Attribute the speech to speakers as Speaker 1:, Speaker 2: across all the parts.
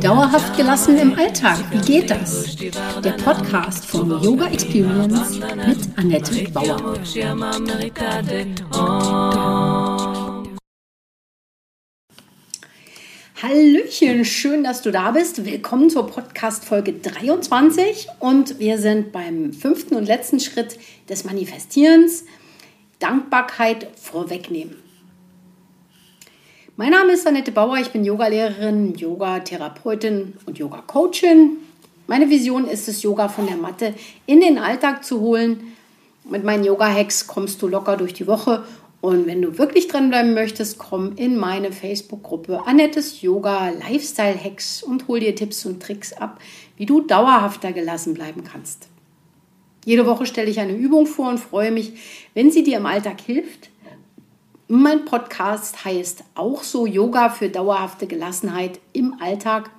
Speaker 1: Dauerhaft gelassen im Alltag, wie geht das? Der Podcast von Yoga Experience mit Annette Bauer. Hallöchen, schön, dass du da bist. Willkommen zur Podcast Folge 23 und wir sind beim fünften und letzten Schritt des Manifestierens. Dankbarkeit vorwegnehmen. Mein Name ist Annette Bauer, ich bin Yogalehrerin, Yogatherapeutin und Yoga-Coachin. Meine Vision ist es, Yoga von der Matte in den Alltag zu holen. Mit meinen Yoga-Hacks kommst du locker durch die Woche und wenn du wirklich dranbleiben möchtest, komm in meine Facebook-Gruppe Annettes Yoga Lifestyle Hacks und hol dir Tipps und Tricks ab, wie du dauerhafter gelassen bleiben kannst. Jede Woche stelle ich eine Übung vor und freue mich, wenn sie dir im Alltag hilft mein Podcast heißt auch so Yoga für dauerhafte Gelassenheit im Alltag.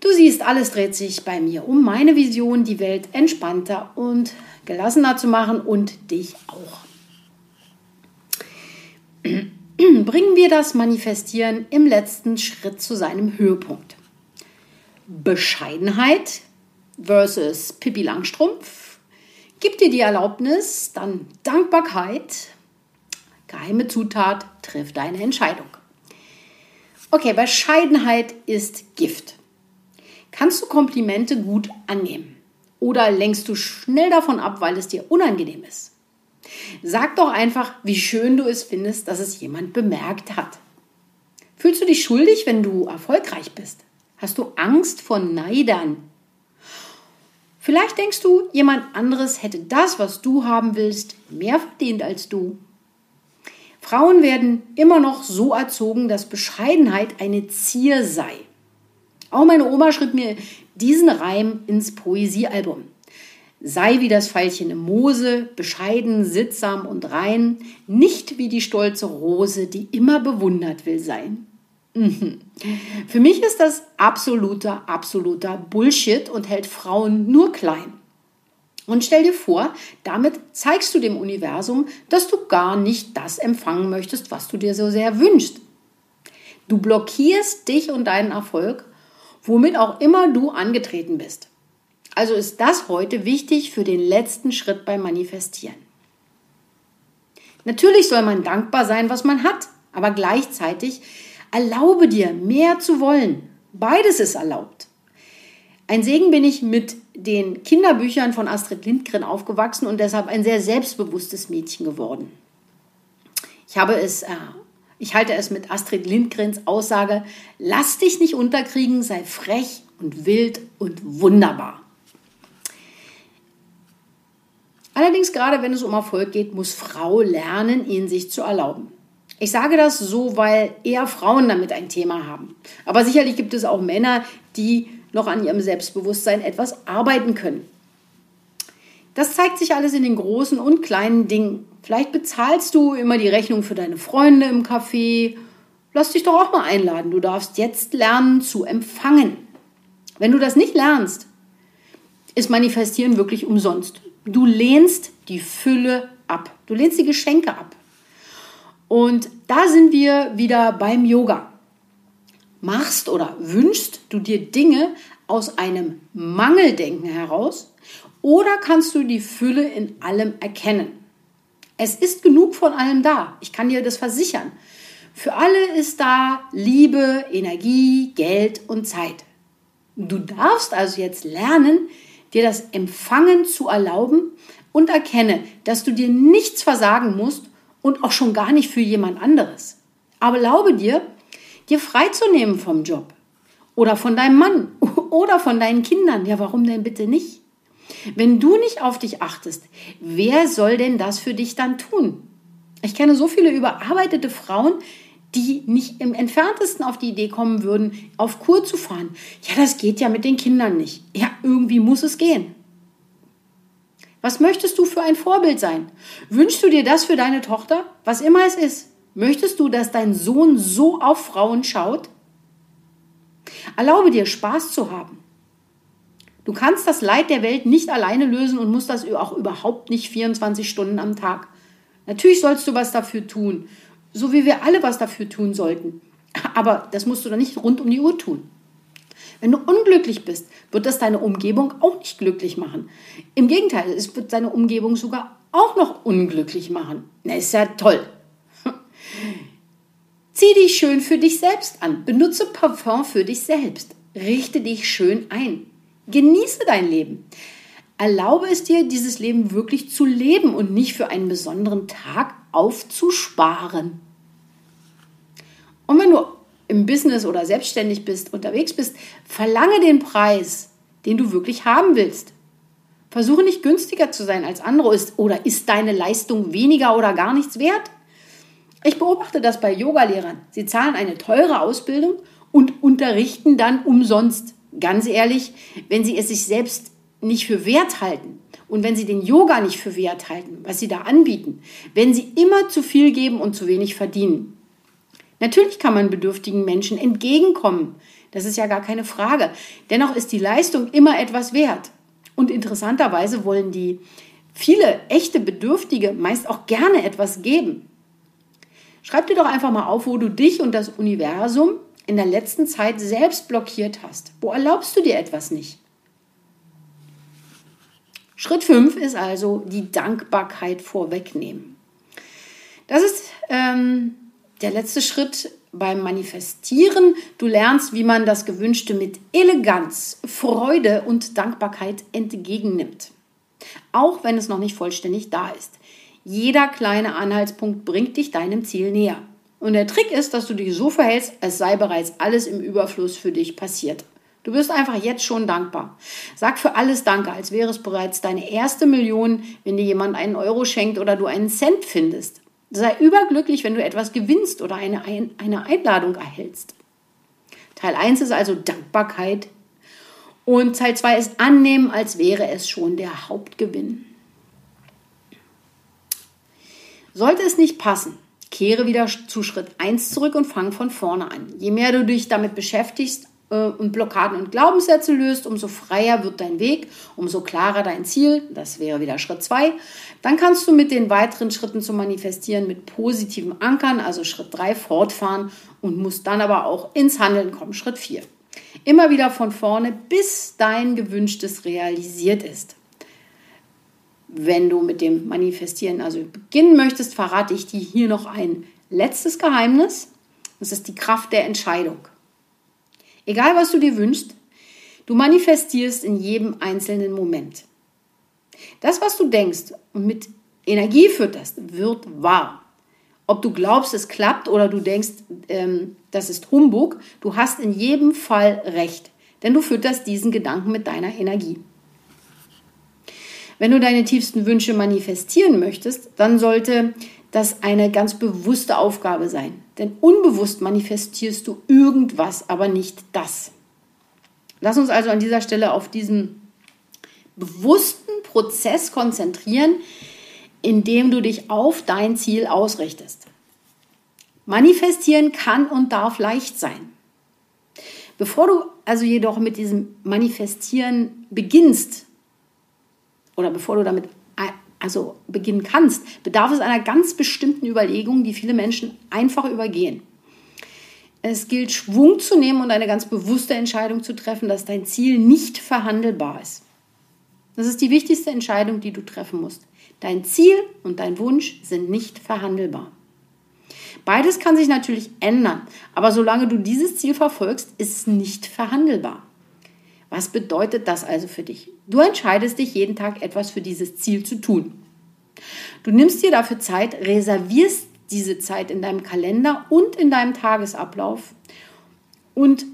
Speaker 1: Du siehst, alles dreht sich bei mir um meine Vision, die Welt entspannter und gelassener zu machen und dich auch. Bringen wir das Manifestieren im letzten Schritt zu seinem Höhepunkt. Bescheidenheit versus Pippi Langstrumpf. Gib dir die Erlaubnis, dann Dankbarkeit Geheime Zutat, triff deine Entscheidung. Okay, Bescheidenheit ist Gift. Kannst du Komplimente gut annehmen? Oder lenkst du schnell davon ab, weil es dir unangenehm ist? Sag doch einfach, wie schön du es findest, dass es jemand bemerkt hat. Fühlst du dich schuldig, wenn du erfolgreich bist? Hast du Angst vor Neidern? Vielleicht denkst du, jemand anderes hätte das, was du haben willst, mehr verdient als du. Frauen werden immer noch so erzogen, dass Bescheidenheit eine Zier sei. Auch meine Oma schrieb mir diesen Reim ins Poesiealbum. Sei wie das Veilchen im Moose, bescheiden, sittsam und rein, nicht wie die stolze Rose, die immer bewundert will sein. Mhm. Für mich ist das absoluter, absoluter Bullshit und hält Frauen nur klein. Und stell dir vor, damit zeigst du dem Universum, dass du gar nicht das empfangen möchtest, was du dir so sehr wünschst. Du blockierst dich und deinen Erfolg, womit auch immer du angetreten bist. Also ist das heute wichtig für den letzten Schritt beim Manifestieren. Natürlich soll man dankbar sein, was man hat, aber gleichzeitig erlaube dir, mehr zu wollen. Beides ist erlaubt. Ein Segen bin ich mit den Kinderbüchern von Astrid Lindgren aufgewachsen und deshalb ein sehr selbstbewusstes Mädchen geworden. Ich habe es, äh, ich halte es mit Astrid Lindgrens Aussage, lass dich nicht unterkriegen, sei frech und wild und wunderbar. Allerdings gerade wenn es um Erfolg geht, muss Frau lernen, ihn sich zu erlauben. Ich sage das so, weil eher Frauen damit ein Thema haben. Aber sicherlich gibt es auch Männer, die noch an ihrem Selbstbewusstsein etwas arbeiten können. Das zeigt sich alles in den großen und kleinen Dingen. Vielleicht bezahlst du immer die Rechnung für deine Freunde im Café. Lass dich doch auch mal einladen. Du darfst jetzt lernen zu empfangen. Wenn du das nicht lernst, ist Manifestieren wirklich umsonst. Du lehnst die Fülle ab. Du lehnst die Geschenke ab. Und da sind wir wieder beim Yoga machst oder wünschst du dir Dinge aus einem Mangeldenken heraus oder kannst du die Fülle in allem erkennen? Es ist genug von allem da. Ich kann dir das versichern. Für alle ist da Liebe, Energie, Geld und Zeit. Du darfst also jetzt lernen, dir das Empfangen zu erlauben und erkenne, dass du dir nichts versagen musst und auch schon gar nicht für jemand anderes. Aber erlaube dir, dir freizunehmen vom Job oder von deinem Mann oder von deinen Kindern. Ja, warum denn bitte nicht? Wenn du nicht auf dich achtest, wer soll denn das für dich dann tun? Ich kenne so viele überarbeitete Frauen, die nicht im entferntesten auf die Idee kommen würden, auf Kur zu fahren. Ja, das geht ja mit den Kindern nicht. Ja, irgendwie muss es gehen. Was möchtest du für ein Vorbild sein? Wünschst du dir das für deine Tochter? Was immer es ist. Möchtest du, dass dein Sohn so auf Frauen schaut? Erlaube dir, Spaß zu haben. Du kannst das Leid der Welt nicht alleine lösen und musst das auch überhaupt nicht 24 Stunden am Tag. Natürlich sollst du was dafür tun. so wie wir alle was dafür tun sollten. Aber das musst du doch nicht rund um die Uhr tun. Wenn du unglücklich bist, wird das deine Umgebung auch nicht glücklich machen. Im Gegenteil, es wird deine Umgebung sogar auch noch unglücklich machen. Na, ist ja toll. Zieh dich schön für dich selbst an. Benutze Parfum für dich selbst. Richte dich schön ein. Genieße dein Leben. Erlaube es dir, dieses Leben wirklich zu leben und nicht für einen besonderen Tag aufzusparen. Und wenn du im Business oder selbstständig bist, unterwegs bist, verlange den Preis, den du wirklich haben willst. Versuche nicht günstiger zu sein als andere ist oder ist deine Leistung weniger oder gar nichts wert? Ich beobachte das bei Yogalehrern. Sie zahlen eine teure Ausbildung und unterrichten dann umsonst. Ganz ehrlich, wenn sie es sich selbst nicht für wert halten und wenn sie den Yoga nicht für wert halten, was sie da anbieten, wenn sie immer zu viel geben und zu wenig verdienen. Natürlich kann man bedürftigen Menschen entgegenkommen. Das ist ja gar keine Frage. Dennoch ist die Leistung immer etwas wert. Und interessanterweise wollen die viele echte Bedürftige meist auch gerne etwas geben. Schreib dir doch einfach mal auf, wo du dich und das Universum in der letzten Zeit selbst blockiert hast. Wo erlaubst du dir etwas nicht? Schritt 5 ist also die Dankbarkeit vorwegnehmen. Das ist ähm, der letzte Schritt beim Manifestieren. Du lernst, wie man das Gewünschte mit Eleganz, Freude und Dankbarkeit entgegennimmt. Auch wenn es noch nicht vollständig da ist. Jeder kleine Anhaltspunkt bringt dich deinem Ziel näher. Und der Trick ist, dass du dich so verhältst, als sei bereits alles im Überfluss für dich passiert. Du wirst einfach jetzt schon dankbar. Sag für alles Danke, als wäre es bereits deine erste Million, wenn dir jemand einen Euro schenkt oder du einen Cent findest. Sei überglücklich, wenn du etwas gewinnst oder eine, eine Einladung erhältst. Teil 1 ist also Dankbarkeit und Teil 2 ist Annehmen, als wäre es schon der Hauptgewinn. Sollte es nicht passen, kehre wieder zu Schritt 1 zurück und fang von vorne an. Je mehr du dich damit beschäftigst, äh, und Blockaden und Glaubenssätze löst, umso freier wird dein Weg, umso klarer dein Ziel. Das wäre wieder Schritt 2. Dann kannst du mit den weiteren Schritten zum Manifestieren mit positiven Ankern, also Schritt 3, fortfahren und musst dann aber auch ins Handeln kommen. Schritt 4. Immer wieder von vorne, bis dein gewünschtes realisiert ist. Wenn du mit dem Manifestieren also beginnen möchtest, verrate ich dir hier noch ein letztes Geheimnis. Das ist die Kraft der Entscheidung. Egal, was du dir wünschst, du manifestierst in jedem einzelnen Moment. Das, was du denkst und mit Energie fütterst, wird wahr. Ob du glaubst, es klappt oder du denkst, ähm, das ist Humbug, du hast in jedem Fall recht, denn du fütterst diesen Gedanken mit deiner Energie. Wenn du deine tiefsten Wünsche manifestieren möchtest, dann sollte das eine ganz bewusste Aufgabe sein. Denn unbewusst manifestierst du irgendwas, aber nicht das. Lass uns also an dieser Stelle auf diesen bewussten Prozess konzentrieren, indem du dich auf dein Ziel ausrichtest. Manifestieren kann und darf leicht sein. Bevor du also jedoch mit diesem Manifestieren beginnst oder bevor du damit also beginnen kannst, bedarf es einer ganz bestimmten Überlegung, die viele Menschen einfach übergehen. Es gilt, Schwung zu nehmen und eine ganz bewusste Entscheidung zu treffen, dass dein Ziel nicht verhandelbar ist. Das ist die wichtigste Entscheidung, die du treffen musst. Dein Ziel und dein Wunsch sind nicht verhandelbar. Beides kann sich natürlich ändern, aber solange du dieses Ziel verfolgst, ist es nicht verhandelbar. Was bedeutet das also für dich? Du entscheidest dich jeden Tag etwas für dieses Ziel zu tun. Du nimmst dir dafür Zeit, reservierst diese Zeit in deinem Kalender und in deinem Tagesablauf und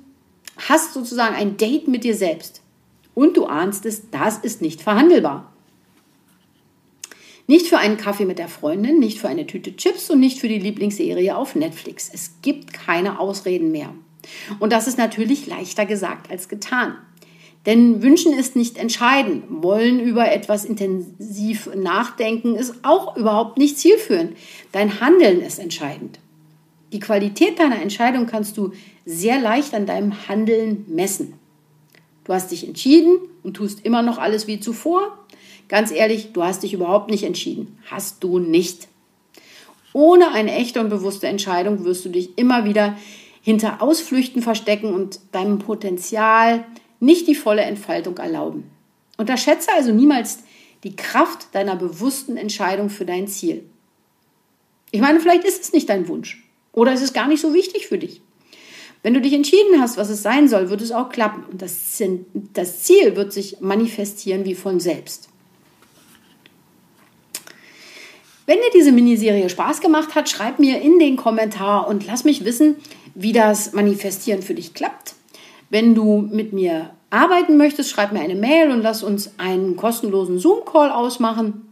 Speaker 1: hast sozusagen ein Date mit dir selbst. Und du ahnst es, das ist nicht verhandelbar. Nicht für einen Kaffee mit der Freundin, nicht für eine Tüte Chips und nicht für die Lieblingsserie auf Netflix. Es gibt keine Ausreden mehr. Und das ist natürlich leichter gesagt als getan. Denn wünschen ist nicht entscheiden. Wollen über etwas intensiv nachdenken ist auch überhaupt nicht zielführend. Dein Handeln ist entscheidend. Die Qualität deiner Entscheidung kannst du sehr leicht an deinem Handeln messen. Du hast dich entschieden und tust immer noch alles wie zuvor. Ganz ehrlich, du hast dich überhaupt nicht entschieden. Hast du nicht. Ohne eine echte und bewusste Entscheidung wirst du dich immer wieder hinter Ausflüchten verstecken und deinem Potenzial nicht die volle Entfaltung erlauben. Unterschätze also niemals die Kraft deiner bewussten Entscheidung für dein Ziel. Ich meine, vielleicht ist es nicht dein Wunsch oder ist es gar nicht so wichtig für dich. Wenn du dich entschieden hast, was es sein soll, wird es auch klappen und das, das Ziel wird sich manifestieren wie von selbst. Wenn dir diese Miniserie Spaß gemacht hat, schreib mir in den Kommentar und lass mich wissen, wie das Manifestieren für dich klappt. Wenn du mit mir arbeiten möchtest, schreib mir eine Mail und lass uns einen kostenlosen Zoom-Call ausmachen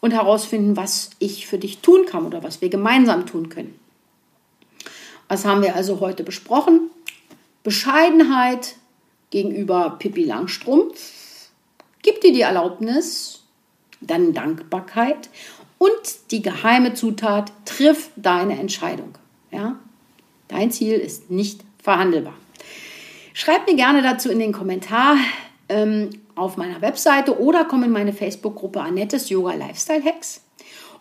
Speaker 1: und herausfinden, was ich für dich tun kann oder was wir gemeinsam tun können. Was haben wir also heute besprochen? Bescheidenheit gegenüber Pippi Langstrumpf. Gib dir die Erlaubnis, dann Dankbarkeit und die geheime Zutat, triff deine Entscheidung. Ja? Dein Ziel ist nicht verhandelbar. Schreib mir gerne dazu in den Kommentar ähm, auf meiner Webseite oder komm in meine Facebook-Gruppe Annettes Yoga Lifestyle Hacks.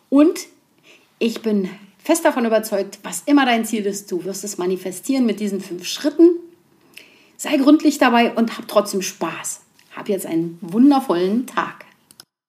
Speaker 1: Und ich bin fest davon überzeugt, was immer dein Ziel ist, du wirst es manifestieren mit diesen fünf Schritten. Sei gründlich dabei und hab trotzdem Spaß. Hab jetzt einen wundervollen Tag.